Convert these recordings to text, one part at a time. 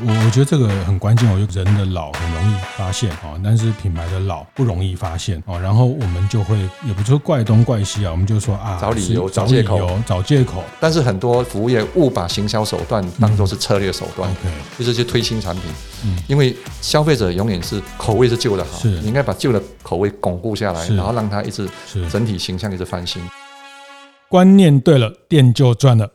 我我觉得这个很关键，我觉得人的老很容易发现啊，但是品牌的老不容易发现啊。然后我们就会也不说怪东怪西啊，我们就说啊，找理由、找借口、找借口。但是很多服务业误把行销手段当做是策略手段，嗯、就是去推新产品。嗯，因为消费者永远是口味是旧的好，是你应该把旧的口味巩固下来，然后让它一直整体形象一直翻新。观念对了，店就赚了。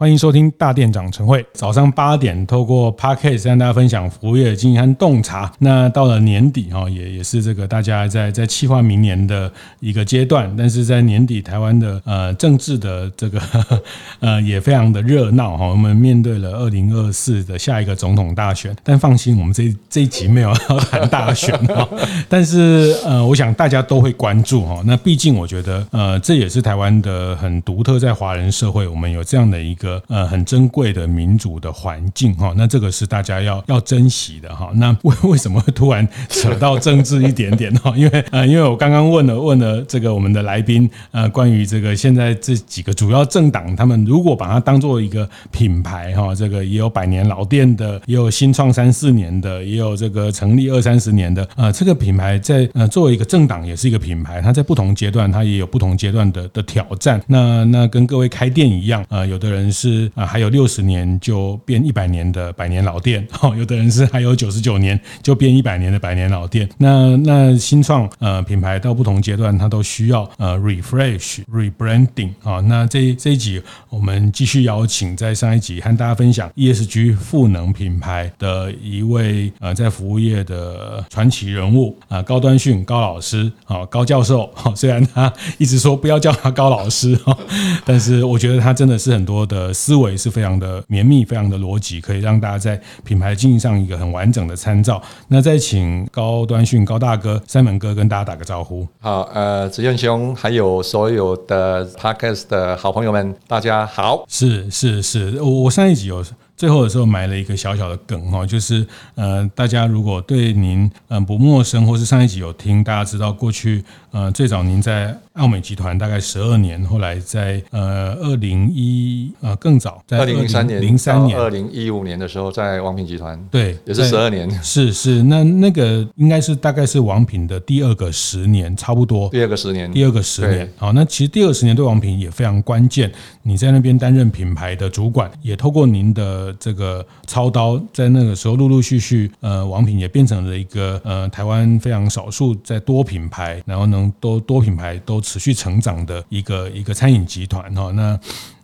欢迎收听大店长晨会，早上八点透过 Podcast 跟大家分享服务业的经营和洞察。那到了年底哈，也也是这个大家在在计划明年的一个阶段。但是在年底，台湾的呃政治的这个 呃也非常的热闹哈。我们面对了二零二四的下一个总统大选，但放心，我们这这一集没有要谈大选哈。但是呃，我想大家都会关注哈。那毕竟我觉得呃，这也是台湾的很独特，在华人社会，我们有这样的一个。呃，很珍贵的民主的环境哈，那这个是大家要要珍惜的哈。那为为什么会突然扯到政治一点点哈？因为呃，因为我刚刚问了问了这个我们的来宾呃，关于这个现在这几个主要政党，他们如果把它当做一个品牌哈，这个也有百年老店的，也有新创三四年的，也有这个成立二三十年的，呃，这个品牌在呃作为一个政党也是一个品牌，它在不同阶段它也有不同阶段的的挑战。那那跟各位开店一样，呃，有的人是。啊，还有六十年就变一百年的百年老店，哈，有的人是还有九十九年就变一百年的百年老店。那那新创呃品牌到不同阶段，它都需要呃 refresh rebranding 啊。那这这一集我们继续邀请在上一集和大家分享 ESG 赋能品牌的一位呃在服务业的传奇人物啊，高端训高老师啊，高教授。哈，虽然他一直说不要叫他高老师哈，但是我觉得他真的是很多的。思维是非常的绵密，非常的逻辑，可以让大家在品牌经营上一个很完整的参照。那再请高端讯高大哥、三门哥跟大家打个招呼。好，呃，子健兄，还有所有的 Podcast 的好朋友们，大家好。是是是，我我上一集有。最后的时候埋了一个小小的梗哈，就是呃，大家如果对您嗯不陌生，或是上一集有听，大家知道过去呃最早您在奥美集团大概十二年，后来在呃二零一呃更早在二零零三年零三年二零一五年的时候在王品集团对也是十二年。是是那那个应该是大概是王品的第二个十年差不多。第二个十年。第二个十年。好，那其实第二十年对王品也非常关键，你在那边担任品牌的主管，也透过您的。这个操刀在那个时候陆陆续续，呃，王品也变成了一个呃台湾非常少数在多品牌，然后能多多品牌都持续成长的一个一个餐饮集团哈。那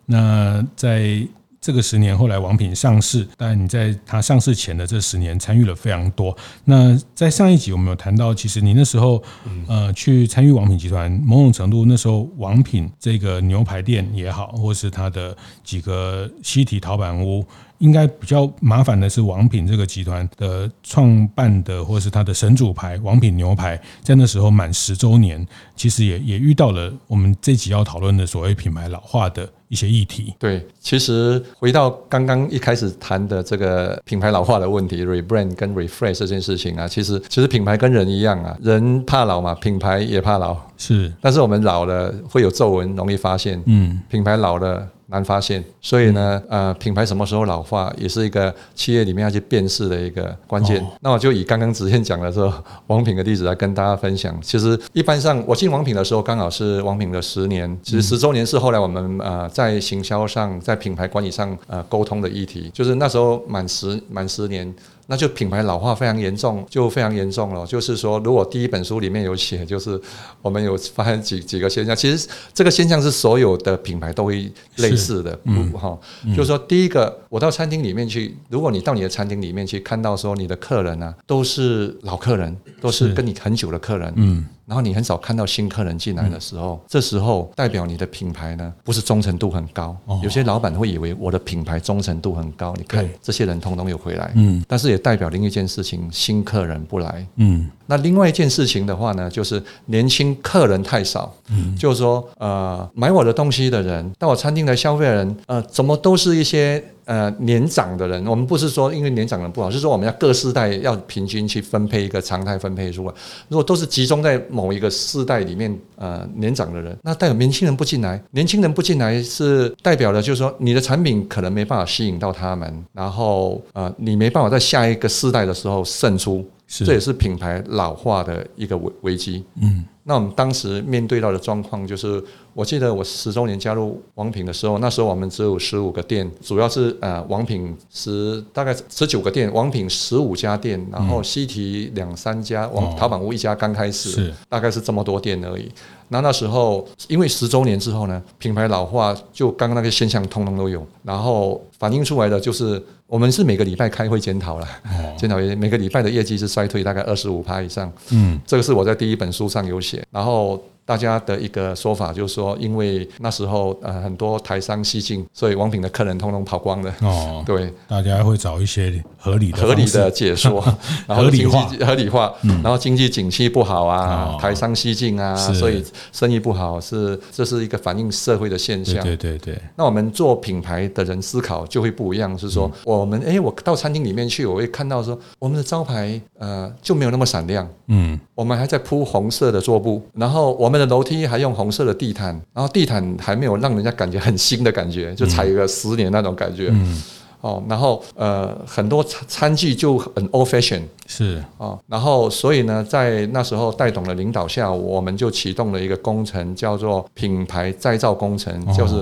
那在。这个十年后来王品上市，但你在它上市前的这十年参与了非常多。那在上一集我们有谈到，其实你那时候呃去参与王品集团，某种程度那时候王品这个牛排店也好，或是它的几个西体陶板屋。应该比较麻烦的是，王品这个集团的创办的，或是它的神主牌王品牛排，在那时候满十周年，其实也也遇到了我们这集要讨论的所谓品牌老化的一些议题。对，其实回到刚刚一开始谈的这个品牌老化的问题，rebrand 跟 refresh 这件事情啊，其实其实品牌跟人一样啊，人怕老嘛，品牌也怕老。是，但是我们老了会有皱纹，容易发现。嗯，品牌老了。难发现，所以呢，呃，品牌什么时候老化，也是一个企业里面要去辨识的一个关键。哦、那我就以刚刚子健讲的时候，王品的例子来跟大家分享。其实一般上，我进王品的时候，刚好是王品的十年。其实十周年是后来我们呃在行销上、在品牌管理上呃沟通的议题，就是那时候满十满十年。那就品牌老化非常严重，就非常严重了。就是说，如果第一本书里面有写，就是 我们有发现几几个现象，其实这个现象是所有的品牌都会类似的，嗯，哈，就是说，第一个，我到餐厅里面去，如果你到你的餐厅里面去看到说你的客人呢、啊，都是老客人，都是跟你很久的客人，嗯。然后你很少看到新客人进来的时候，嗯、这时候代表你的品牌呢，不是忠诚度很高。哦、有些老板会以为我的品牌忠诚度很高，你看这些人通通又回来。嗯，但是也代表另一件事情，新客人不来。嗯，那另外一件事情的话呢，就是年轻客人太少。嗯，就是说，呃，买我的东西的人，到我餐厅来消费的人，呃，怎么都是一些。呃年长的人，我们不是说因为年长的人不好，是说我们要各世代要平均去分配一个常态分配出来。如果都是集中在某一个世代里面，呃年长的人，那代表年轻人不进来，年轻人不进来是代表的就是说你的产品可能没办法吸引到他们，然后呃你没办法在下一个世代的时候胜出。这也是品牌老化的一个危危机。嗯，那我们当时面对到的状况就是，我记得我十周年加入王品的时候，那时候我们只有十五个店，主要是呃王品十大概十九个店，王品十五家店，然后西提两三家，王淘宝屋一家刚开始，是大概是这么多店而已。那那时候因为十周年之后呢，品牌老化就刚刚那个现象通通都有，然后反映出来的就是。我们是每个礼拜开会检讨了，检讨每个礼拜的业绩是衰退大概二十五趴以上，嗯，这个是我在第一本书上有写，然后。大家的一个说法就是说，因为那时候呃很多台商西进，所以王品的客人通通跑光了。哦，对，大家会找一些合理的、合理的解说，然后经济合理化，然后经济景气不好啊，台商西进啊，所以生意不好，是这是一个反映社会的现象。对对对。那我们做品牌的人思考就会不一样，是说我们哎，我到餐厅里面去，我会看到说我们的招牌呃就没有那么闪亮。嗯，我们还在铺红色的桌布，然后我们。的楼梯还用红色的地毯，然后地毯还没有让人家感觉很新的感觉，就踩一个十年那种感觉。嗯，哦，然后呃，很多餐餐具就很 old fashion，是哦，然后所以呢，在那时候戴董的领导下，我们就启动了一个工程，叫做品牌再造工程，就是。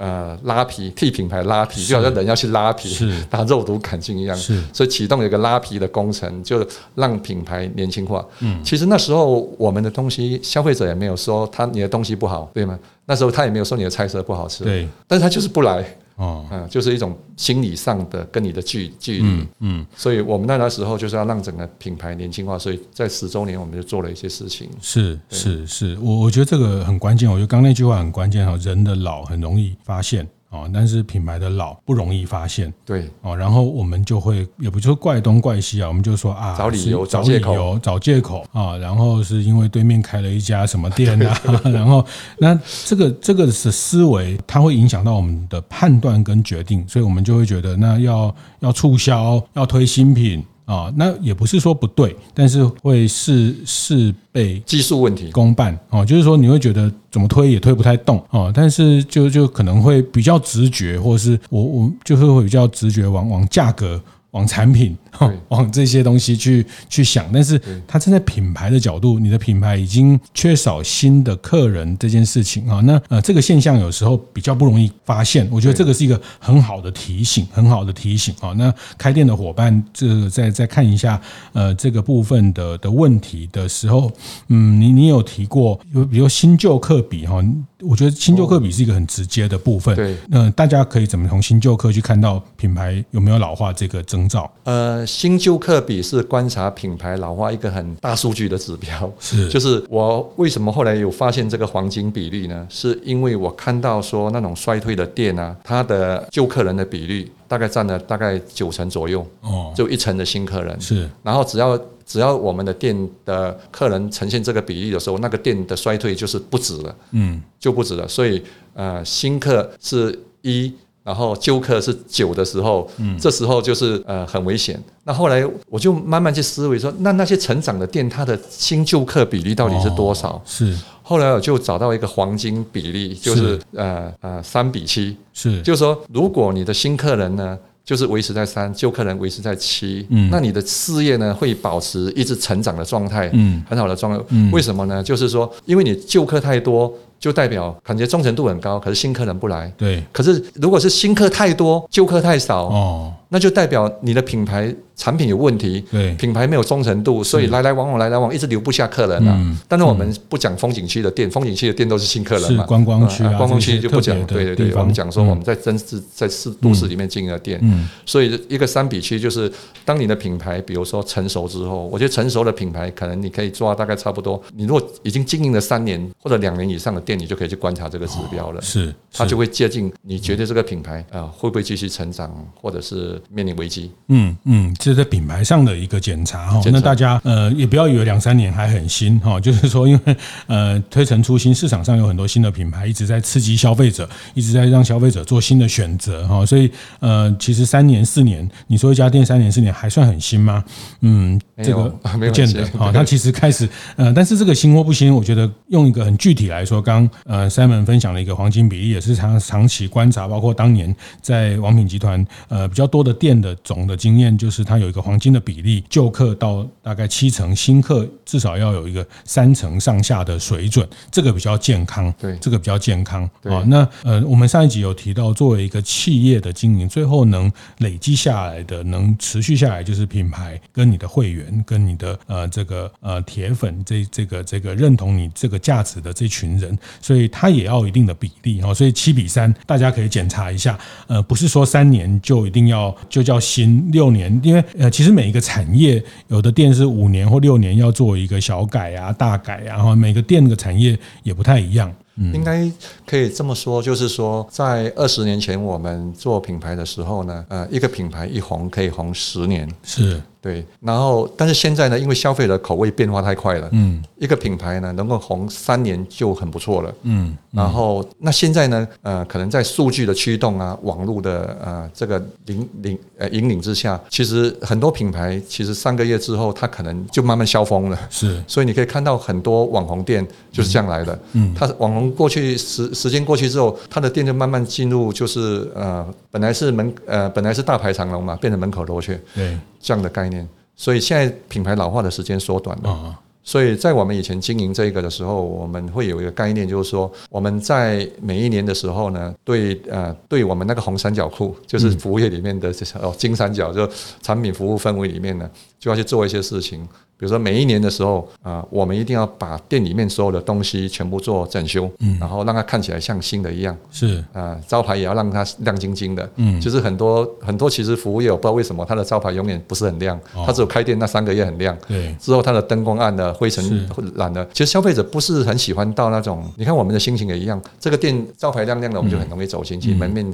呃，拉皮替品牌拉皮，就好像人要去拉皮，把肉毒杆菌一样。是，所以启动了一个拉皮的工程，就让品牌年轻化。嗯，其实那时候我们的东西，消费者也没有说他你的东西不好，对吗？那时候他也没有说你的菜色不好吃，对，但是他就是不来。哦，嗯，就是一种心理上的跟你的距距离，嗯，嗯，所以我们那个时候就是要让整个品牌年轻化，所以在十周年我们就做了一些事情。是是是，我我觉得这个很关键，我觉得刚那句话很关键哈，人的老很容易发现。哦，但是品牌的老不容易发现，对哦，然后我们就会也不就怪东怪西啊，我们就说啊，找理由、找借口、找借口啊，然后是因为对面开了一家什么店啊，然后那这个这个是思维，它会影响到我们的判断跟决定，所以我们就会觉得那要要促销，要推新品。啊、哦，那也不是说不对，但是会事事倍技术问题公办哦，就是说你会觉得怎么推也推不太动哦，但是就就可能会比较直觉，或者是我我就是会比较直觉往往价格。往产品，往这些东西去去想，但是它站在品牌的角度，你的品牌已经缺少新的客人这件事情啊，那呃这个现象有时候比较不容易发现，我觉得这个是一个很好的提醒，很好的提醒啊。那开店的伙伴，这个再再看一下呃这个部分的的问题的时候，嗯，你你有提过，有比如新旧客比哈。我觉得新旧客比是一个很直接的部分。对，那大家可以怎么从新旧客去看到品牌有没有老化这个征兆？呃，新旧客比是观察品牌老化一个很大数据的指标。是，就是我为什么后来有发现这个黄金比率呢？是因为我看到说那种衰退的店啊，它的旧客人的比率大概占了大概九成左右。哦，就一成的新客人。是，然后只要。只要我们的店的客人呈现这个比例的时候，那个店的衰退就是不止了，嗯，就不止了。所以，呃，新客是一，然后旧客是九的时候，嗯，这时候就是呃很危险。那后来我就慢慢去思维说，那那些成长的店，它的新旧客比例到底是多少？是。后来我就找到一个黄金比例，就是呃呃三比七，是。就是说，如果你的新客人呢，就是维持在三，旧客人维持在七，嗯，那你的事业呢会保持一直成长的状态，嗯，很好的状态，嗯，为什么呢？就是说，因为你旧客太多。就代表感觉忠诚度很高，可是新客人不来。对，可是如果是新客太多，旧客太少，哦，那就代表你的品牌产品有问题，对，品牌没有忠诚度，所以来来往往来来往，一直留不下客人了。嗯，但是我们不讲风景区的店，风景区的店都是新客人嘛，观光区啊，观光区就不讲。对对对，我们讲说我们在真是在市都市里面经营的店，嗯，所以一个三比七就是当你的品牌比如说成熟之后，我觉得成熟的品牌可能你可以做到大概差不多，你如果已经经营了三年或者两年以上的。店你就可以去观察这个指标了，是它就会接近你觉得这个品牌啊会不会继续成长，或者是是面临危机。嗯嗯，这是在品牌上的一个检查哈。那大家呃也不要以为两三年还很新哈，就是说因为呃推陈出新，市场上有很多新的品牌一直在刺激消费者，一直在让消费者做新的选择哈。所以呃其实三年四年，你说一家店三年四年还算很新吗？嗯，这个没有 见得哈。它其实开始呃，但是这个新或不新，我觉得用一个很具体来说，刚呃 Simon 分享了一个黄金比例，也是长长期观察，包括当年在王品集团呃比较多的店的总的经验，就是它有一个黄金的比例，旧客到大概七成，新客至少要有一个三成上下的水准，这个比较健康。对，这个比较健康。啊，那呃，我们上一集有提到，作为一个企业的经营，最后能累积下来的，能持续下来，就是品牌跟你的会员，跟你的呃这个呃铁粉，这这个这个认同你这个价值的这群人，所以它也要一定的比例啊。所以七比三，大家可以检查一下。呃，不是说三年就一定要就叫新六年，因为呃，其实每一个产业，有的店是五年或六年要做一个小改啊、大改啊，然后每个店的产业也不太一样。嗯，应该可以这么说，就是说，在二十年前我们做品牌的时候呢，呃，一个品牌一红可以红十年。是。对，然后但是现在呢，因为消费的口味变化太快了，嗯，一个品牌呢能够红三年就很不错了，嗯，然后那现在呢，呃，可能在数据的驱动啊，网络的呃这个领领呃引领之下，其实很多品牌其实三个月之后，它可能就慢慢消风了，是，所以你可以看到很多网红店就是这样来的，嗯，它网红过去时时间过去之后，它的店就慢慢进入就是呃本来是门呃本来是大排长龙嘛，变成门口罗雀，对。这样的概念，所以现在品牌老化的时间缩短了。所以在我们以前经营这个的时候，我们会有一个概念，就是说我们在每一年的时候呢，对呃，对我们那个红三角库，就是服务业里面的这哦金三角，就产品服务氛围里面呢，就要去做一些事情。比如说每一年的时候啊，我们一定要把店里面所有的东西全部做整修，嗯，然后让它看起来像新的一样，是。啊，招牌也要让它亮晶晶的，嗯，就是很多很多其实服务业我不知道为什么它的招牌永远不是很亮，它只有开店那三个月很亮，对，之后它的灯光暗了，灰尘染了，其实消费者不是很喜欢到那种，你看我们的心情也一样，这个店招牌亮亮的，我们就很容易走进去，门面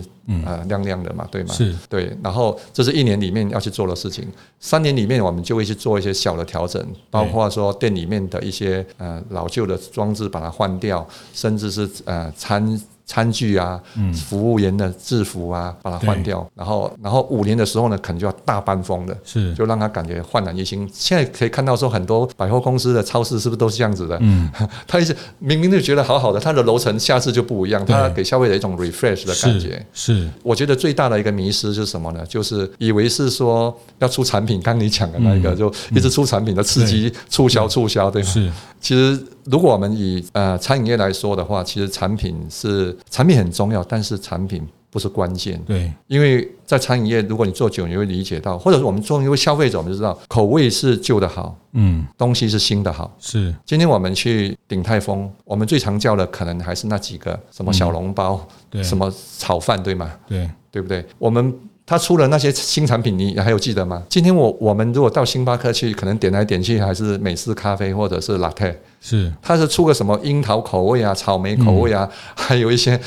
啊亮亮的嘛，对吗？是。对，然后这是一年里面要去做的事情，三年里面我们就会去做一些小的调整。包括说店里面的一些呃老旧的装置把它换掉，甚至是呃餐。餐具啊，服务员的制服啊，把它换掉，然后，然后五年的时候呢，可能就要大搬风的，是，就让他感觉焕然一新。现在可以看到说，很多百货公司的超市是不是都是这样子的？嗯，他一直明明就觉得好好的，他的楼层下次就不一样，他给消费者一种 refresh 的感觉。是，是。我觉得最大的一个迷失是什么呢？就是以为是说要出产品，刚你讲的那一个，就一直出产品的刺激促销促销，对吗？是，其实。如果我们以呃餐饮业来说的话，其实产品是产品很重要，但是产品不是关键。对，因为在餐饮业，如果你做久，你会理解到，或者是我们作为消费者，我们就知道口味是旧的好，嗯，东西是新的好。是，今天我们去鼎泰丰，我们最常叫的可能还是那几个，什么小笼包，对，什么炒饭，对吗？对，对不对？我们。他出了那些新产品，你还有记得吗？今天我我们如果到星巴克去，可能点来点去还是美式咖啡或者是 Latte，是，他是出个什么樱桃口味啊、草莓口味啊，嗯、还有一些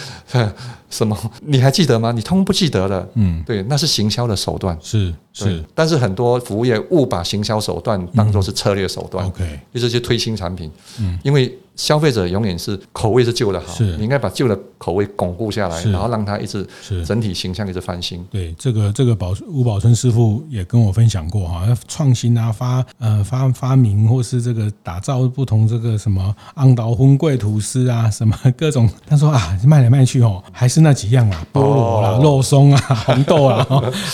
什么，你还记得吗？你通不记得了。嗯，对，那是行销的手段。是是，但是很多服务业误把行销手段当做是策略手段。OK，就是去推新产品。嗯，因为。消费者永远是口味是旧的好，是你应该把旧的口味巩固下来，然后让它一直整体形象一直翻新。对，这个这个宝吴宝春师傅也跟我分享过哈，创新啊发呃发发明或是这个打造不同这个什么昂岛风贵吐司啊什么各种，他说啊卖来卖去哦还是那几样啊菠萝啦肉松啊 红豆啊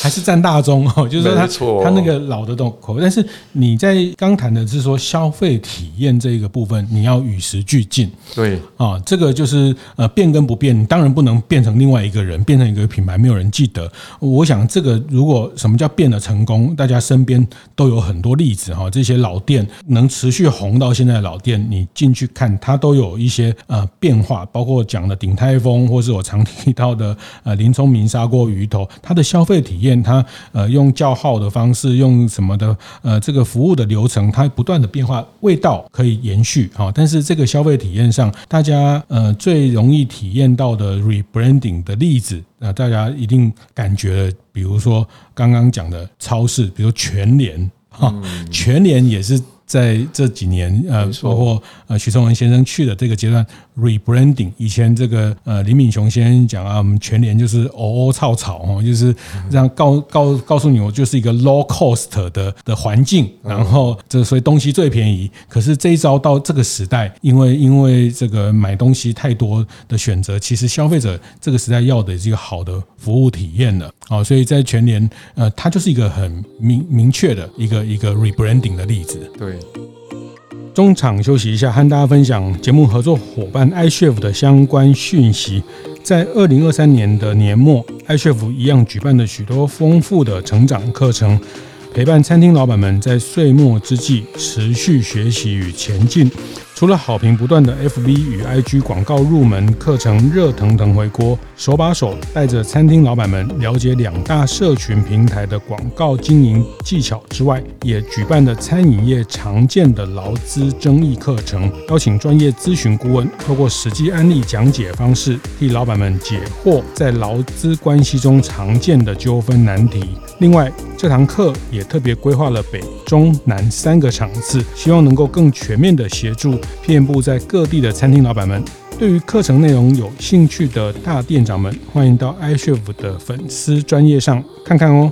还是占大宗哦，就是说他他那个老的东口味，但是你在刚谈的是说消费体验这个部分，你要与时时俱进，对啊，这个就是呃变跟不变，当然不能变成另外一个人，变成一个品牌，没有人记得。我想这个如果什么叫变得成功，大家身边都有很多例子哈。这些老店能持续红到现在的老店，你进去看，它都有一些呃变化，包括讲的鼎泰丰，或是我常提到的呃林聪明砂锅鱼头，它的消费体验，它呃用叫号的方式，用什么的呃这个服务的流程，它不断的变化，味道可以延续哈，但是这个消费体验上，大家呃最容易体验到的 rebranding 的例子，那大家一定感觉，比如说刚刚讲的超市，比如全联哈，全联也是。在这几年，呃，包括呃许崇文先生去的这个阶段，rebranding。以前这个呃林敏雄先生讲啊，我们全年就是哦哦草草哦，就是让告告告诉你，我就是一个 low cost 的的环境，然后这所以东西最便宜。可是这一招到这个时代，因为因为这个买东西太多的选择，其实消费者这个时代要的是一个好的服务体验了。好，所以在全年，呃，它就是一个很明明确的一个一个 rebranding 的例子。对。中场休息一下，和大家分享节目合作伙伴 i s h e f 的相关讯息。在二零二三年的年末 i s h e f 一样举办了许多丰富的成长课程，陪伴餐厅老板们在岁末之际持续学习与前进。除了好评不断的 FB 与 IG 广告入门课程热腾腾回锅，手把手带着餐厅老板们了解两大社群平台的广告经营技巧之外，也举办了餐饮业常见的劳资争议课程，邀请专业咨询顾问，透过实际案例讲解方式，替老板们解惑在劳资关系中常见的纠纷难题。另外，这堂课也特别规划了北、中、南三个场次，希望能够更全面的协助。遍布在各地的餐厅老板们，对于课程内容有兴趣的大店长们，欢迎到 iCHEF 的粉丝专业上看看哦。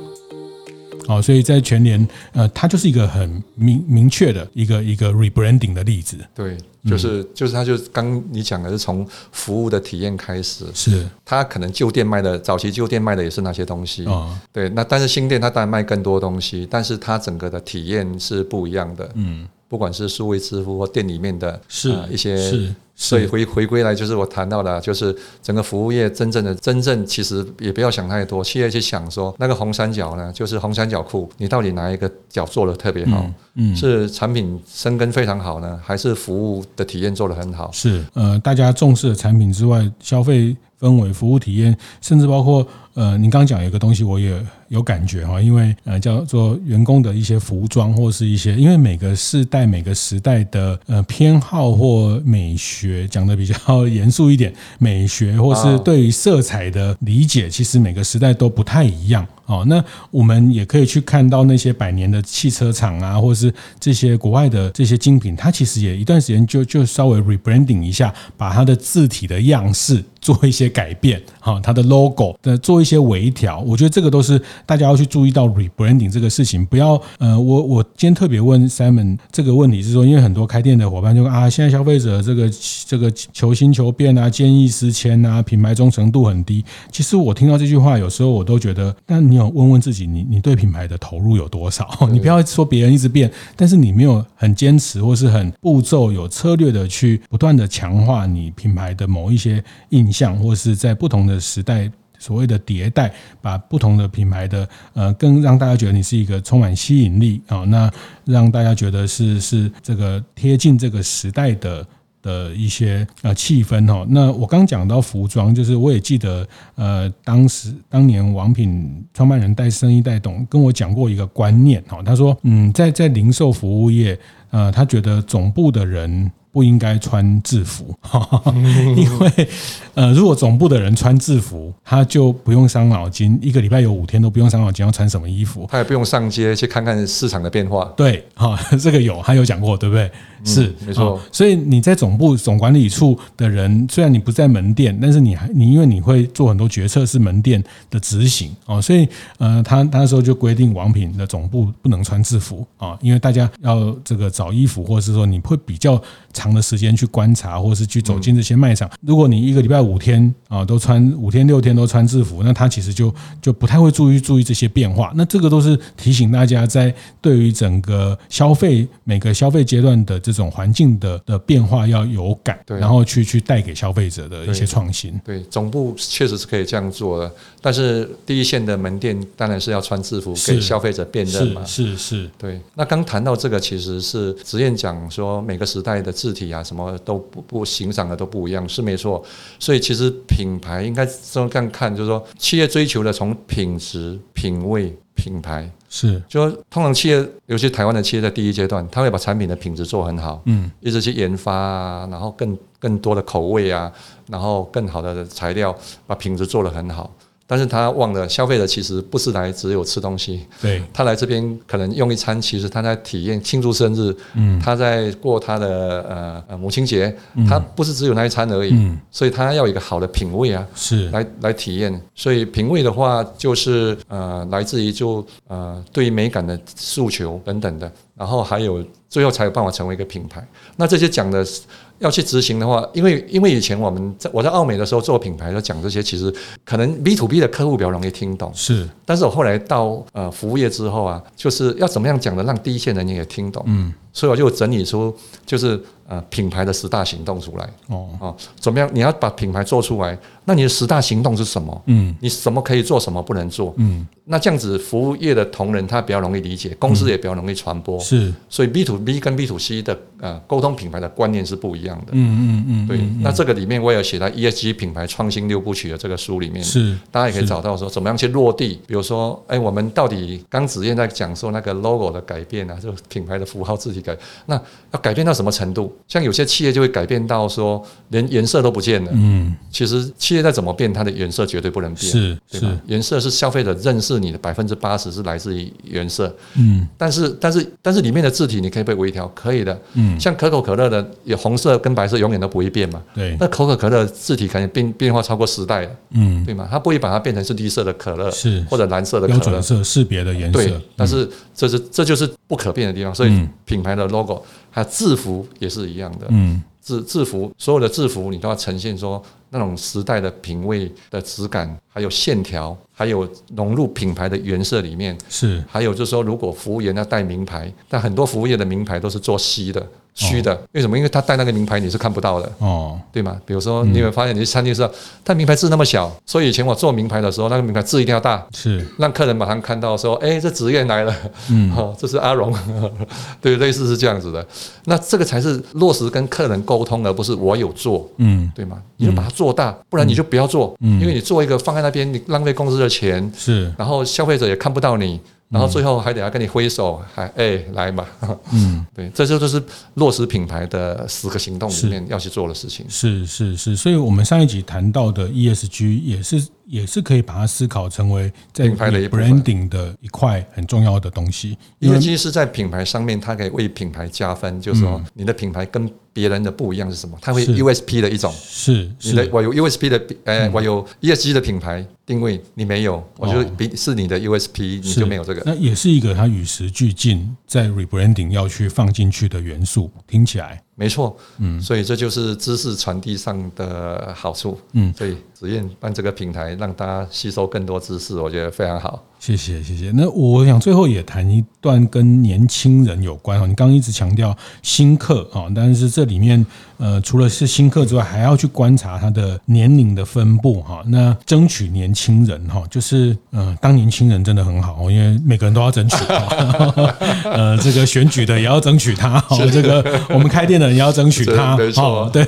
好，所以在全年，呃，它就是一个很明明确的一个一个 rebranding 的例子。对，就是就是它就刚你讲的是从服务的体验开始，是它可能旧店卖的早期旧店卖的也是那些东西啊，对，那但是新店它当然卖更多东西，但是它整个的体验是不一样的，嗯。不管是数位支付或店里面的是一些，是，所以回回归来就是我谈到的，就是整个服务业真正的真正其实也不要想太多，企业去想说那个红三角呢，就是红三角库，你到底哪一个角做的特别好？嗯，是产品生根非常好呢，还是服务的体验做得很好？是，呃，大家重视的产品之外，消费氛围、服务体验，甚至包括呃，您刚刚讲有一个东西，我也。有感觉哈，因为呃叫做员工的一些服装或是一些，因为每个世代每个时代的呃偏好或美学讲的比较严肃一点，美学或是对于色彩的理解，其实每个时代都不太一样哦。那我们也可以去看到那些百年的汽车厂啊，或是这些国外的这些精品，它其实也一段时间就就稍微 rebranding 一下，把它的字体的样式做一些改变，哈，它的 logo 的做一些微调，我觉得这个都是。大家要去注意到 rebranding 这个事情，不要呃，我我今天特别问 Simon 这个问题是说，因为很多开店的伙伴就说啊，现在消费者这个这个求新求变啊，见异思迁啊，品牌忠诚度很低。其实我听到这句话，有时候我都觉得，那你有问问自己，你你对品牌的投入有多少？你不要说别人一直变，但是你没有很坚持或是很步骤有策略的去不断的强化你品牌的某一些印象，或是在不同的时代。所谓的迭代，把不同的品牌的呃，更让大家觉得你是一个充满吸引力啊，那让大家觉得是是这个贴近这个时代的的一些呃气氛哈。那我刚讲到服装，就是我也记得呃，当时当年王品创办人戴胜益戴董跟我讲过一个观念哈，他说嗯，在在零售服务业呃，他觉得总部的人。不应该穿制服，因为呃，如果总部的人穿制服，他就不用伤脑筋，一个礼拜有五天都不用伤脑筋要穿什么衣服，他也不用上街去看看市场的变化。对，哈，这个有，他有讲过，对不对？是，嗯、没错。所以你在总部总管理处的人，虽然你不在门店，但是你还你因为你会做很多决策是门店的执行哦，所以呃，他他那时候就规定王品的总部不能穿制服啊，因为大家要这个找衣服，或者是说你会比较。长的时间去观察，或是去走进这些卖场。如果你一个礼拜五天啊都穿五天六天都穿制服，那他其实就就不太会注意注意这些变化。那这个都是提醒大家，在对于整个消费每个消费阶段的这种环境的的变化要有感，然后去去带给消费者的一些创新。对，总部确实是可以这样做的，但是第一线的门店当然是要穿制服给消费者辨认嘛。是是，是，对。那刚谈到这个，其实是实子燕讲说每个时代的字体啊，什么都不不欣赏的都不一样，是没错。所以其实品牌应该这样看，就是说企业追求的从品质、品味、品牌。是，就通常企业，尤其台湾的企业在第一阶段，他会把产品的品质做很好，嗯，一直去研发啊，然后更更多的口味啊，然后更好的材料，把品质做得很好。但是他忘了，消费者其实不是来只有吃东西，对，他来这边可能用一餐，其实他在体验庆祝生日，嗯，他在过他的呃呃母亲节，他不是只有那一餐而已，嗯，所以他要有一个好的品味啊，是来来体验。所以品味的话，就是呃来自于就呃对于美感的诉求等等的，然后还有最后才有办法成为一个品牌。那这些讲的。要去执行的话，因为因为以前我们在我在澳美的时候做品牌，要讲这些，其实可能 B to B 的客户比较容易听懂。是，但是我后来到呃服务业之后啊，就是要怎么样讲的，让第一线人员也听懂。嗯，所以我就整理出就是。呃，品牌的十大行动出来哦哦，怎么样？你要把品牌做出来，那你的十大行动是什么？嗯，你什么可以做，什么不能做？嗯，那这样子服务业的同仁他比较容易理解，公司也比较容易传播。是，所以 B to B 跟 B to C 的呃沟通品牌的观念是不一样的。嗯嗯嗯，对。那这个里面我也有写在 ESG 品牌创新六部曲的这个书里面，是大家也可以找到说怎么样去落地。比如说，哎，我们到底刚子燕在讲说那个 logo 的改变啊，就品牌的符号字体改，那要改变到什么程度？像有些企业就会改变到说，连颜色都不见了。嗯，其实企业再怎么变，它的颜色绝对不能变，是，对吧？颜色是消费者认识你的百分之八十是来自于颜色。嗯，但是但是但是里面的字体你可以被微调，可以的。嗯，像可口可乐的有红色跟白色永远都不会变嘛。对，那可口可乐字体可能变变化超过时代了。嗯，对吗？它不会把它变成是绿色的可乐，是或者蓝色的可乐。标准色识别的颜色。对，但是这是这就是不可变的地方，所以品牌的 logo。还有制服也是一样的，嗯，制制服所有的制服你都要呈现说那种时代的品味的质感，还有线条，还有融入品牌的原色里面，是，还有就是说如果服务员要带名牌，但很多服务业的名牌都是做西的。虚的，为什么？因为他带那个名牌你是看不到的，哦，对吗？比如说，你有没有发现你去餐厅时候，他名牌字那么小，所以以前我做名牌的时候，那个名牌字一定要大，是。让客人马上看到说，哎，这职业来了，嗯，哦，这是阿荣，对，类似是这样子的。那这个才是落实跟客人沟通，而不是我有做，嗯，对吗？你就把它做大，不然你就不要做，因为你做一个放在那边，你浪费公司的钱，是，然后消费者也看不到你。然后最后还得要跟你挥手，还哎来嘛，嗯，对，这就就是落实品牌的十个行动里面要去做的事情。是是是，所以我们上一集谈到的 ESG 也是。也是可以把它思考成为在品牌的 branding 的一块很重要的东西，因为其实是在品牌上面，它可以为品牌加分。就是说，你的品牌跟别人的不一样是什么？它会 USP 的一种，是你的我有 USP 的，呃，我有 ESG 的品牌定位，你没有，我就比是你的 USP，你就没有这个。那也是一个它与时俱进，在 rebranding 要去放进去的元素，听起来。没错，嗯，所以这就是知识传递上的好处，嗯，所以紫燕办这个平台，让大家吸收更多知识，我觉得非常好。谢谢，谢谢。那我想最后也谈一段跟年轻人有关哈，你刚刚一直强调新客啊，但是这里面呃，除了是新客之外，还要去观察他的年龄的分布哈。那争取年轻人哈，就是呃，当年轻人真的很好，因为每个人都要争取。呃，这个选举的也要争取他，这个我们开店的人也要争取他，没错，对，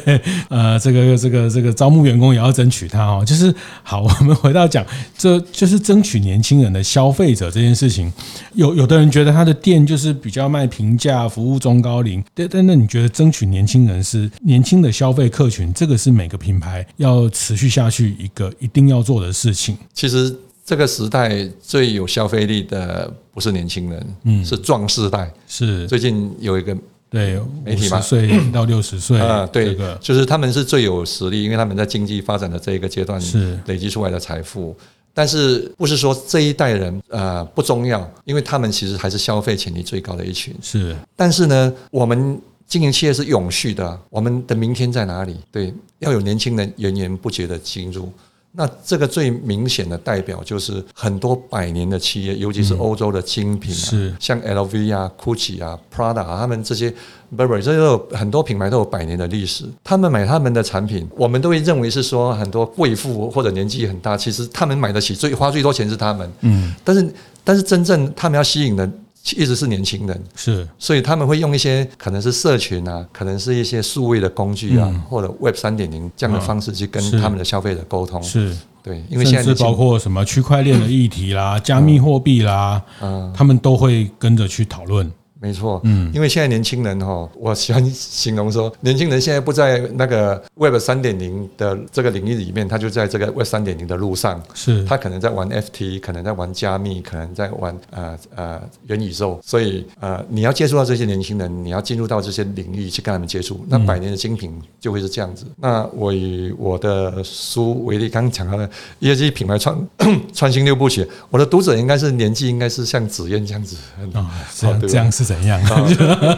呃，这个这个这个招募员工也要争取他哦。就是好，我们回到讲，这就是争取年轻人的。消费者这件事情，有有的人觉得他的店就是比较卖平价，服务中高龄。但但那你觉得争取年轻人是年轻的消费客群，这个是每个品牌要持续下去一个一定要做的事情。其实这个时代最有消费力的不是年轻人，嗯，是壮世代。是最近有一个对媒体嘛，岁到六十岁啊，对，就是他们是最有实力，因为他们在经济发展的这一个阶段是累积出来的财富。但是不是说这一代人呃不重要，因为他们其实还是消费潜力最高的一群。是，但是呢，我们经营企业是永续的，我们的明天在哪里？对，要有年轻人源源不绝的进入。那这个最明显的代表就是很多百年的企业，尤其是欧洲的精品，是像 LV 啊、GUCCI 啊、Prada 啊，他们这些 Burberry 这些都有很多品牌都有百年的历史。他们买他们的产品，我们都会认为是说很多贵妇或者年纪很大，其实他们买得起，最花最多钱是他们。嗯，但是但是真正他们要吸引的一直是年轻人，是，所以他们会用一些可能是社群啊，可能是一些数位的工具啊，嗯、或者 Web 三点零这样的方式去跟他们的消费者沟通。是，对，因为现在是包括什么区块链的议题啦、加密货币啦，嗯，他们都会跟着去讨论。没错，嗯，因为现在年轻人哈，我喜欢形容说，年轻人现在不在那个 Web 三点零的这个领域里面，他就在这个 Web 三点零的路上，是，他可能在玩 FT，可能在玩加密，可能在玩呃呃元宇宙，所以呃，你要接触到这些年轻人，你要进入到这些领域去跟他们接触，那百年的精品就会是这样子。嗯、那我以我的书为例，刚刚讲到的 ESG 品牌创创新六部曲，我的读者应该是年纪应该是像紫燕这样子，哦，这样，这样是。怎样？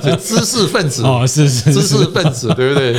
就知识分子哦，是是知识分子，对不对？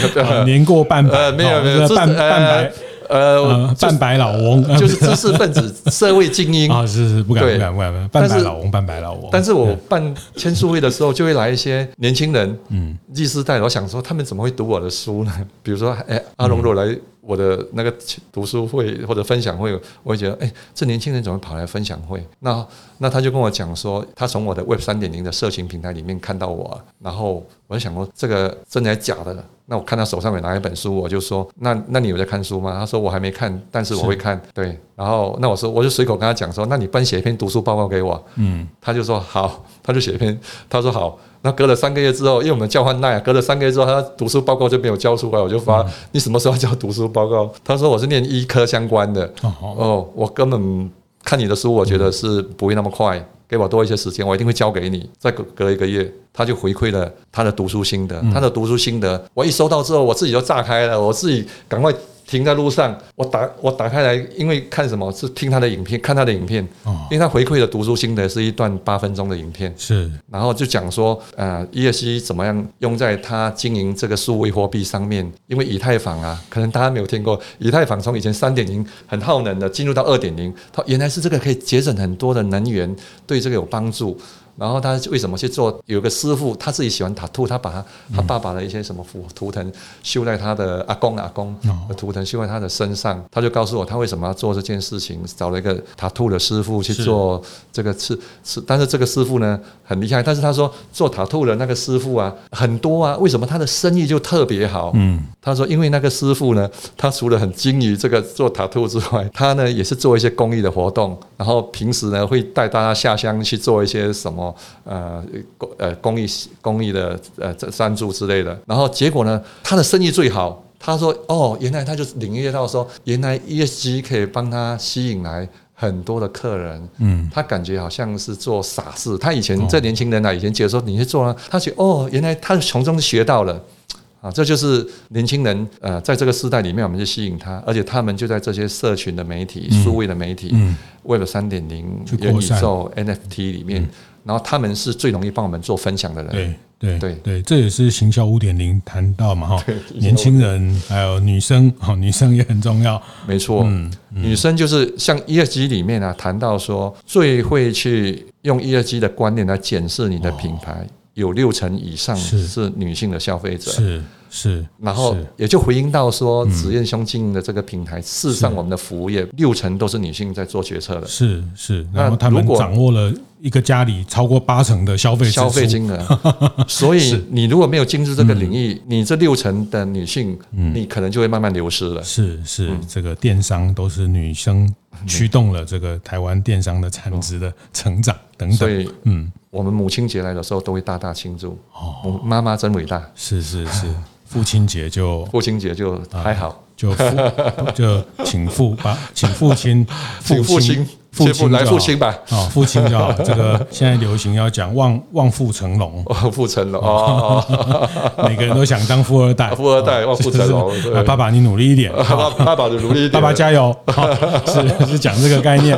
年过半百，没有没有半半白，呃，半白老翁，就是知识分子、社会精英啊，是是不敢不敢不敢，半白老翁，半白老翁。但是我办签书会的时候，就会来一些年轻人，嗯，第四代，我想说，他们怎么会读我的书呢？比如说，哎，阿龙若来。我的那个读书会或者分享会，我会觉得，哎、欸，这年轻人怎么跑来分享会？那那他就跟我讲说，他从我的 Web 三点零的社群平台里面看到我，然后我就想说，这个真的还是假的？那我看他手上有拿一本书，我就说，那那你有在看书吗？他说我还没看，但是我会看。对，然后那我说，我就随口跟他讲说，那你帮写一篇读书报告给我。嗯，他就说好，他就写一篇，他说好。那隔了三个月之后，因为我们交换奈，隔了三个月之后，他读书报告就没有交出来，我就发你什么时候交读书报告？他说我是念医科相关的，哦，我根本看你的书，我觉得是不会那么快，给我多一些时间，我一定会交给你。再隔隔一个月，他就回馈了他的读书心得，他的读书心得，我一收到之后，我自己就炸开了，我自己赶快。停在路上，我打我打开来，因为看什么？是听他的影片，看他的影片，因为他回馈的读书心得是一段八分钟的影片，是，然后就讲说，呃，ESG 怎么样用在他经营这个数位货币上面，因为以太坊啊，可能大家没有听过，以太坊从以前三点零很耗能的，进入到二点零，它原来是这个可以节省很多的能源，对这个有帮助。然后他为什么去做？有个师傅他自己喜欢塔兔，他把他他爸爸的一些什么图图腾绣在他的阿公阿公的图腾绣在他的身上，他就告诉我他为什么要做这件事情，找了一个塔兔的师傅去做这个是是，但是这个师傅呢很厉害，但是他说做塔兔的那个师傅啊很多啊，为什么他的生意就特别好？嗯，他说因为那个师傅呢，他除了很精于这个做塔兔之外，他呢也是做一些公益的活动，然后平时呢会带大家下乡去做一些什么。呃，公呃公益公益的呃赞助之类的，然后结果呢，他的生意最好。他说：“哦，原来他就领略到说，原来 ESG 可以帮他吸引来很多的客人。嗯，他感觉好像是做傻事。他以前这年轻人啊，以前觉得说你去做啊，他觉得哦，原来他从中学到了。”啊，这就是年轻人呃，在这个时代里面，我们就吸引他，而且他们就在这些社群的媒体、数位的媒体、Web 三点零、元宇宙、NFT 里面，然后他们是最容易帮我们做分享的人。对对对。对，这也是行销五点零谈到嘛哈，年轻人还有女生，哈，女生也很重要。没错，嗯，女生就是像一二 G 里面啊，谈到说最会去用一二 G 的观念来检视你的品牌。有六成以上是女性的消费者，是是，然后也就回应到说，紫燕兄经营的这个平台，事实上我们的服务业六成都是女性在做决策的，是是，然后他们掌握了一个家里超过八成的消费消费金额，所以你如果没有进入这个领域，你这六成的女性，你可能就会慢慢流失了。是是，这个电商都是女生驱动了这个台湾电商的产值的成长等等，所以嗯。我们母亲节来的时候都会大大庆祝。哦，妈妈真伟大。是是是，父亲节就父亲节就还好，就父就请父把 请父亲父亲。父亲来父亲吧，啊，父亲就好。这个现在流行要讲望望父成龙，望父成龙哦，每个人都想当富二代，富二代望父成龙。爸爸你努力一点，爸爸爸努力一点，爸爸加油。是 是讲这个概念。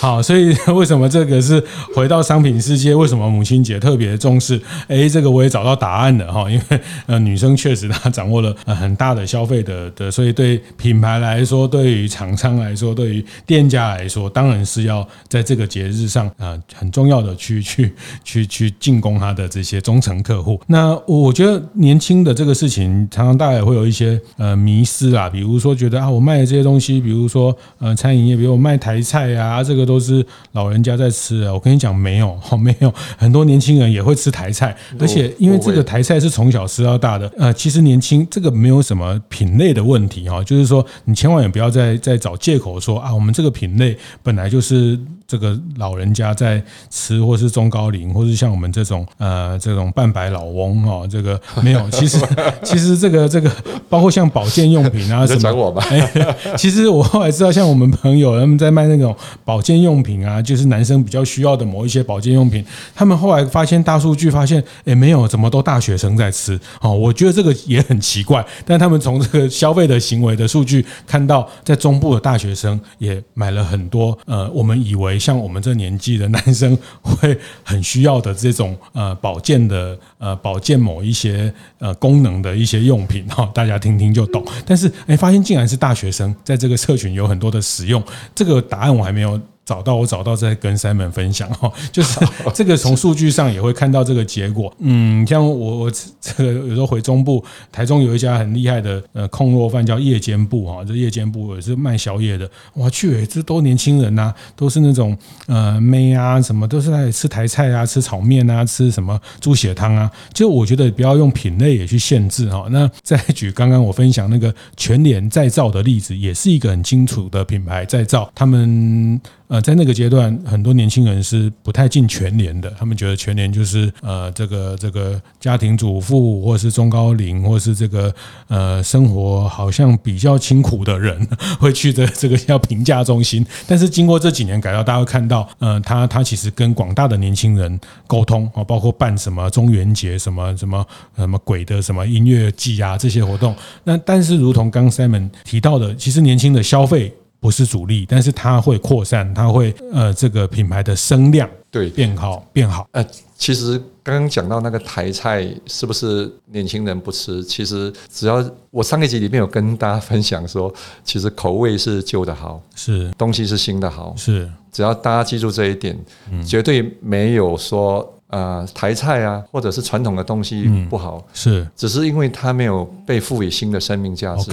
好，所以为什么这个是回到商品世界？为什么母亲节特别重视？哎，这个我也找到答案了哈，因为呃女生确实她掌握了很大的消费的的，所以对品牌来说，对于厂商来说，对于店家来说，当当然是要在这个节日上啊，很重要的去 去去去进攻他的这些忠诚客户。那我觉得年轻的这个事情，常常大家也会有一些呃迷失啊，比如说觉得啊，我卖的这些东西，比如说呃餐饮业，比如我卖台菜啊，这个都是老人家在吃啊。我跟你讲，没有，哦 没有，很多年轻人也会吃台菜，而且因为这个台菜是从小吃到大的，呃，其实年轻这个没有什么品类的问题哈，就是说你千万也不要再再找借口说啊，我们这个品类本来就是。这个老人家在吃，或是中高龄，或是像我们这种呃这种半白老翁哈，这个没有。其实其实这个这个包括像保健用品啊什么，我吧。其实我后来知道，像我们朋友他们在卖那种保健用品啊，就是男生比较需要的某一些保健用品，他们后来发现大数据发现，哎，没有，怎么都大学生在吃？哦，我觉得这个也很奇怪。但他们从这个消费的行为的数据看到，在中部的大学生也买了很多呃，我们以为。像我们这年纪的男生会很需要的这种呃保健的呃保健某一些呃功能的一些用品哈，大家听听就懂。但是哎，发现竟然是大学生在这个社群有很多的使用，这个答案我还没有。找到我找到再跟 Simon 分享哈，就是 这个从数据上也会看到这个结果。嗯，像我我这个有时候回中部，台中有一家很厉害的呃控肉饭叫夜间部哈，这夜间部也是卖宵夜的。我去，这都年轻人呐，都是那种呃妹啊什么，都是在吃台菜啊，吃炒面啊，吃什么猪血汤啊。就我觉得不要用品类也去限制哈。那再举刚刚我分享那个全联再造的例子，也是一个很清楚的品牌再造，他们。呃，在那个阶段，很多年轻人是不太进全联的。他们觉得全联就是呃，这个这个家庭主妇，或是中高龄，或是这个呃，生活好像比较清苦的人 会去的这个叫评价中心。但是经过这几年改造，大家会看到，呃，他他其实跟广大的年轻人沟通啊，包括办什么中元节、什么什么什么鬼的什么音乐季啊这些活动。那但是，如同刚 Simon 提到的，其实年轻的消费。不是主力，但是它会扩散，它会呃，这个品牌的声量对变好变好。呃，其实刚刚讲到那个台菜是不是年轻人不吃？其实只要我上一集里面有跟大家分享说，其实口味是旧的好，是东西是新的好，是只要大家记住这一点，绝对没有说呃台菜啊或者是传统的东西不好，是只是因为它没有被赋予新的生命价值。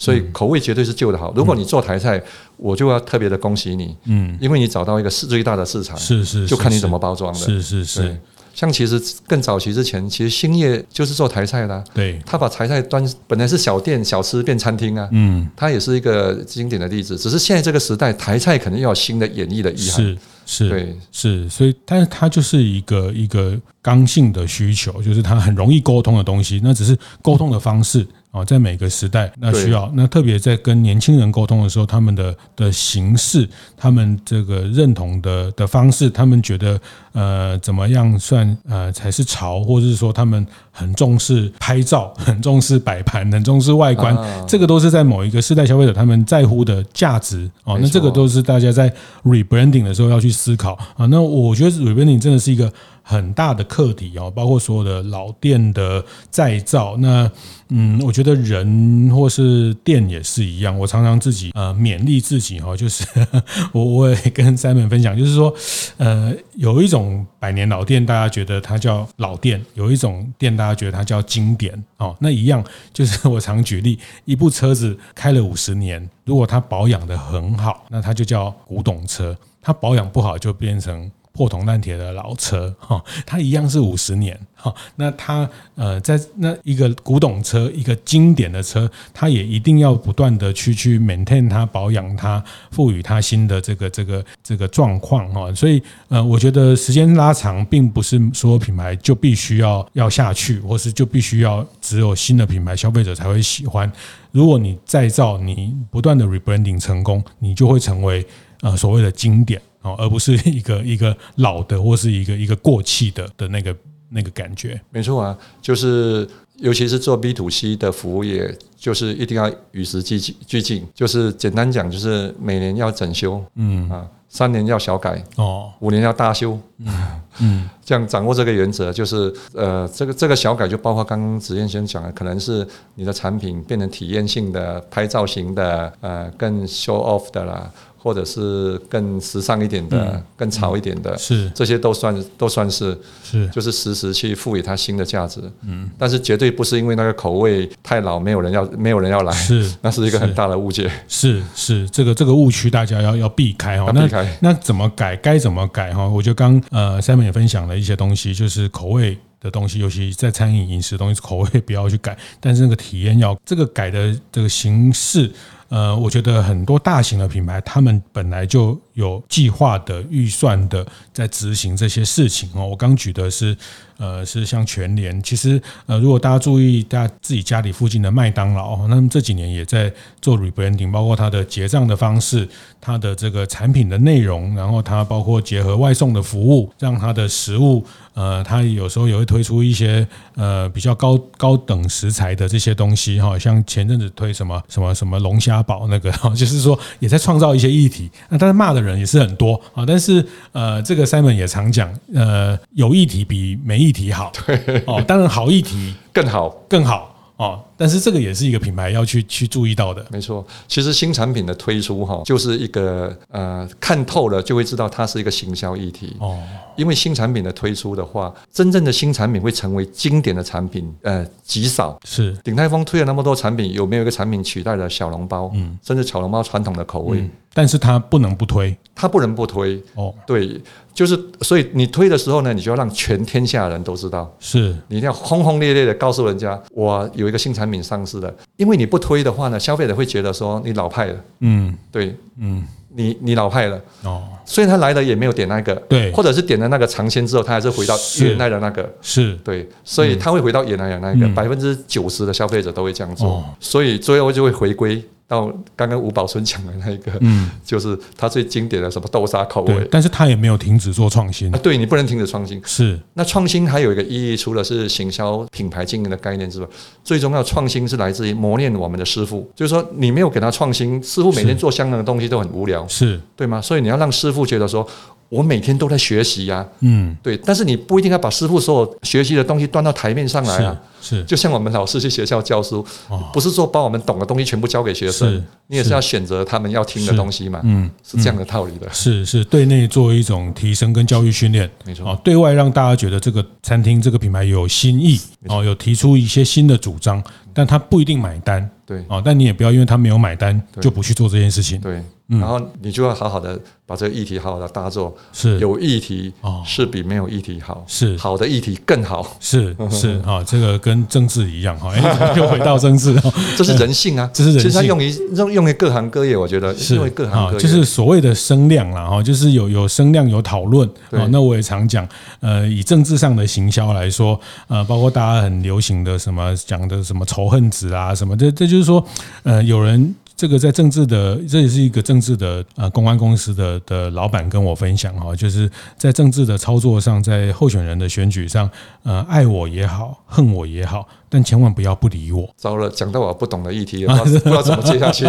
所以口味绝对是旧的好。如果你做台菜，我就要特别的恭喜你，嗯，因为你找到一个市最大的市场，是是，就看你怎么包装的，是是是。像其实更早期之前，其实兴业就是做台菜的，对，他把台菜端本来是小店小吃变餐厅啊，嗯，他也是一个经典的例子。只是现在这个时代，台菜肯定要有新的演绎的意涵，是是，对。是，所以但是它就是一个一个刚性的需求，就是它很容易沟通的东西，那只是沟通的方式。哦，在每个时代，那需要那特别在跟年轻人沟通的时候，他们的的形式，他们这个认同的的方式，他们觉得呃怎么样算呃才是潮，或者是说他们很重视拍照，很重视摆盘，很重视外观，这个都是在某一个世代消费者他们在乎的价值哦。那这个都是大家在 rebranding 的时候要去思考啊。那我觉得 rebranding 真的是一个。很大的课题哦，包括所有的老店的再造。那嗯，我觉得人或是店也是一样。我常常自己呃勉励自己哈，就是 我我也跟 Simon 分享，就是说呃有一种百年老店，大家觉得它叫老店；有一种店，大家觉得它叫经典哦。那一样就是我常举例，一部车子开了五十年，如果它保养的很好，那它就叫古董车；它保养不好，就变成。破铜烂铁的老车，哈，它一样是五十年，哈，那它呃，在那一个古董车，一个经典的车，它也一定要不断的去去 maintain 它，保养它，赋予它新的这个这个这个状况，哈，所以呃，我觉得时间拉长，并不是所有品牌就必须要要下去，或是就必须要只有新的品牌消费者才会喜欢。如果你再造，你不断的 rebranding 成功，你就会成为呃所谓的经典。哦，而不是一个一个老的，或是一个一个过气的的那个那个感觉。没错啊，就是尤其是做 B to C 的服务业，就是一定要与时俱进，俱进。就是简单讲，就是每年要整修，嗯啊，三年要小改，哦，五年要大修，嗯嗯，这样掌握这个原则，就是呃，这个这个小改就包括刚刚子燕先讲的，可能是你的产品变成体验性的、拍造型的，呃，更 show off 的啦。或者是更时尚一点的、嗯、更潮一点的，是这些都算都算是是，就是实时去赋予它新的价值。嗯，但是绝对不是因为那个口味太老，没有人要，没有人要来，是，那是一个很大的误解。是是，这个这个误区大家要要避开哈。避开那那怎么改？该怎么改哈？我觉得刚呃 Simon 也分享了一些东西，就是口味。的东西，尤其在餐饮饮食的东西，口味不要去改，但是那个体验要这个改的这个形式，呃，我觉得很多大型的品牌，他们本来就有计划的预算的在执行这些事情哦。我刚举的是。呃，是像全联，其实呃，如果大家注意，大家自己家里附近的麦当劳，那么这几年也在做 rebranding，包括它的结账的方式，它的这个产品的内容，然后它包括结合外送的服务，让它的食物，呃，它有时候也会推出一些呃比较高高等食材的这些东西哈，像前阵子推什么什么什么龙虾堡那个，就是说也在创造一些议题，那但是骂的人也是很多啊，但是呃，这个 Simon 也常讲，呃，有议题比没议议题好，对。哦，当然好议题更好。更好。哦。但是这个也是一个品牌要去去注意到的。没错，其实新产品的推出哈，就是一个呃看透了就会知道它是一个行销议题哦。因为新产品的推出的话，真正的新产品会成为经典的产品，呃，极少。是鼎泰丰推了那么多产品，有没有一个产品取代了小笼包？嗯，甚至小笼包传统的口味，但是它不能不推，它不能不推哦。对，就是所以你推的时候呢，你就要让全天下人都知道，是你一定要轰轰烈烈的告诉人家，我有一个新产品。上市的，因为你不推的话呢，消费者会觉得说你老派了。嗯，对，嗯，你你老派了。哦，所以他来了也没有点那个，对，或者是点了那个尝鲜之后，他还是回到原来的那个，是。对，所以他会回到原来的那个，百分之九十的消费者都会这样做，所以最后就会回归。到刚刚吴宝春讲的那一个，嗯，就是他最经典的什么豆沙口味，但是他也没有停止做创新。啊对，你不能停止创新。是，那创新还有一个意义，除了是行销品牌经营的概念之外，最重要创新是来自于磨练我们的师傅。就是说，你没有给他创新，师傅每天做相同的东西都很无聊，是。对吗？所以你要让师傅觉得说。我每天都在学习呀，嗯，对，但是你不一定要把师傅所有学习的东西端到台面上来啊，是，就像我们老师去学校教书，不是说把我们懂的东西全部教给学生，你也是要选择他们要听的东西嘛，嗯，是这样的道理的，是是，对内做一种提升跟教育训练，没错，对外让大家觉得这个餐厅这个品牌有新意，哦，有提出一些新的主张，但他不一定买单，对，哦，但你也不要因为他没有买单就不去做这件事情，对。然后你就要好好的把这个议题好好的搭做，是。有议题是比没有议题好，是。好的议题更好，是是啊，这个跟政治一样哈，又回到政治，这是人性啊，这是人性，其实它用于用用于各行各业，我觉得是因为各行各业，就是所谓的声量啦哈，就是有有声量有讨论啊。那我也常讲，呃，以政治上的行销来说，呃，包括大家很流行的什么讲的什么仇恨值啊什么，这这就是说，呃，有人。这个在政治的，这也是一个政治的呃公关公司的的老板跟我分享哈，就是在政治的操作上，在候选人的选举上，呃，爱我也好，恨我也好。但千万不要不理我。糟了，讲到我不懂的议题，不知道怎么接下去。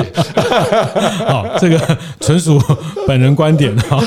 好，这个纯属本人观点哈，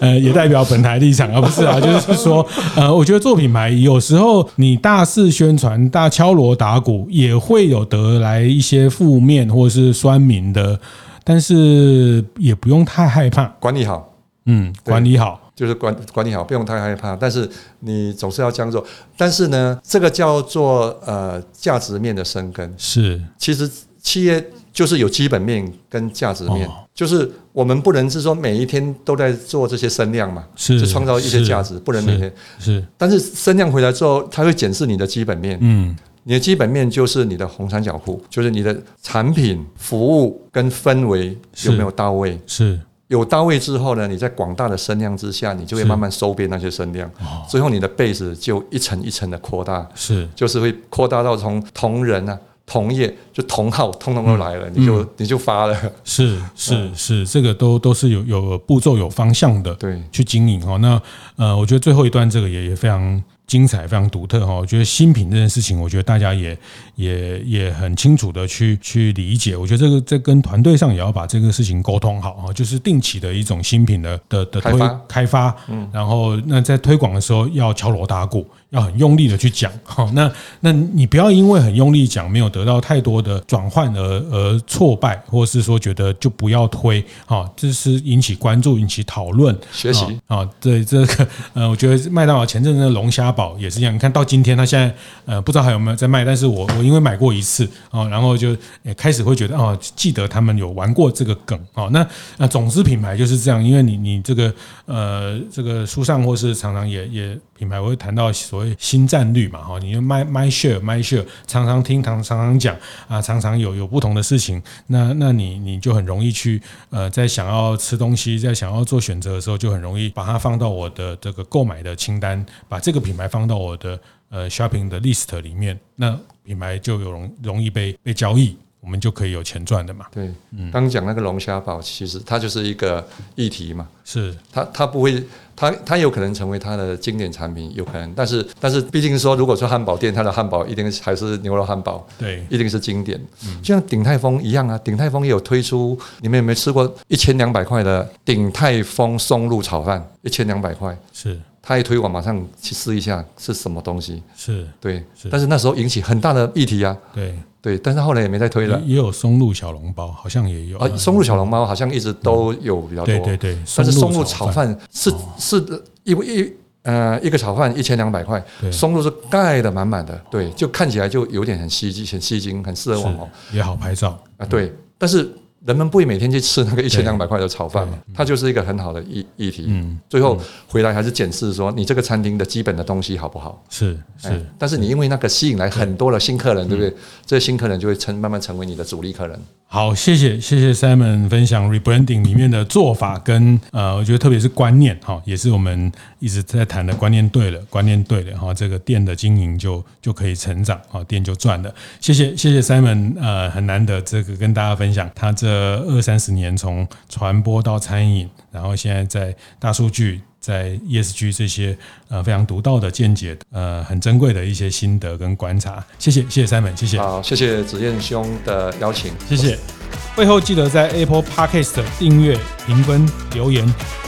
呃，也代表本台立场，而不是啊，就是说，呃，我觉得做品牌有时候你大肆宣传、大敲锣打鼓，也会有得来一些负面或者是酸民的，但是也不用太害怕，管理好，嗯，管理好。就是管管理好，不用太害怕。但是你总是要这样做。但是呢，这个叫做呃价值面的生根。是，其实企业就是有基本面跟价值面，就是我们不能是说每一天都在做这些声量嘛，是，就创造一些价值，不能每天是。但是声量回来之后，它会检视你的基本面。嗯，你的基本面就是你的红三角裤，就是你的产品、服务跟氛围有没有到位。是。有到位之后呢，你在广大的声量之下，你就会慢慢收编那些声量，最后你的 base 就一层一层的扩大，是，就是会扩大到从同仁啊、同业就同号，通通都来了，你就你就发了，是 是是，这个都都是有有步骤、有方向的，对，去经营哦。那呃，我觉得最后一段这个也也非常。精彩，非常独特哈！我觉得新品这件事情，我觉得大家也也也很清楚的去去理解。我觉得这个在跟团队上也要把这个事情沟通好哈，就是定期的一种新品的的的推开发，嗯，然后那在推广的时候要敲锣打鼓，要很用力的去讲。好，那那你不要因为很用力讲，没有得到太多的转换而而挫败，或是说觉得就不要推。好，这是引起关注、引起讨论、学习。啊，对这个呃，我觉得麦当劳前阵子的龙虾堡也是一样。你看到今天，他现在呃不知道还有没有在卖，但是我我因为买过一次啊，然后就也开始会觉得哦，记得他们有玩过这个梗。哦，那那总之品牌就是这样，因为你你这个呃这个书上或是常常也也品牌我会谈到所谓新战略嘛，哈，你就 my my share my share，常常听常常常讲啊，常常有有不同的事情，那那你你就很容易去呃在想要吃东西，在想要做选择的时候，就很容易把它放到我的这个购买的清单，把这个品牌放到我的呃 shopping 的 list 里面，那品牌就有容容易被被交易。我们就可以有钱赚的嘛？对，刚讲那个龙虾堡，其实它就是一个议题嘛。是，它它不会，它它有可能成为它的经典产品，有可能。但是但是，毕竟说，如果说汉堡店，它的汉堡一定还是牛肉汉堡，对，一定是经典。就像鼎泰丰一样啊，鼎泰丰也有推出，你们有没有吃过一千两百块的鼎泰丰松露炒饭？一千两百块，是。他一推广，马上去试一下是什么东西。是对，但是那时候引起很大的议题啊。对对，但是后来也没再推了。也有松露小笼包，好像也有。啊，松露小笼包好像一直都有比较多。对对对，但是松露炒饭是是一一呃一个炒饭一千两百块，松露是盖的满满的，对，就看起来就有点很吸睛，很吸睛，很适合网红，也好拍照啊。对，但是。人们不会每天去吃那个一千两百块的炒饭嘛？它就是一个很好的议议题。嗯，最后回来还是检视说，你这个餐厅的基本的东西好不好？是是。但是你因为那个吸引来很多的新客人，对不对？这些新客人就会成慢慢成为你的主力客人。好，谢谢谢谢 Simon 分享 rebranding 里面的做法跟呃，我觉得特别是观念哈，也是我们一直在谈的观念对了，观念对了哈，这个店的经营就就可以成长啊，店就赚了。谢谢谢谢 Simon，呃，很难得这个跟大家分享他这二三十年从传播到餐饮，然后现在在大数据。在 ESG 这些呃非常独到的见解，呃很珍贵的一些心得跟观察，谢谢谢谢 Simon，谢谢。好，谢谢子燕兄的邀请，谢谢。会后记得在 Apple Podcast 订阅、评分、留言。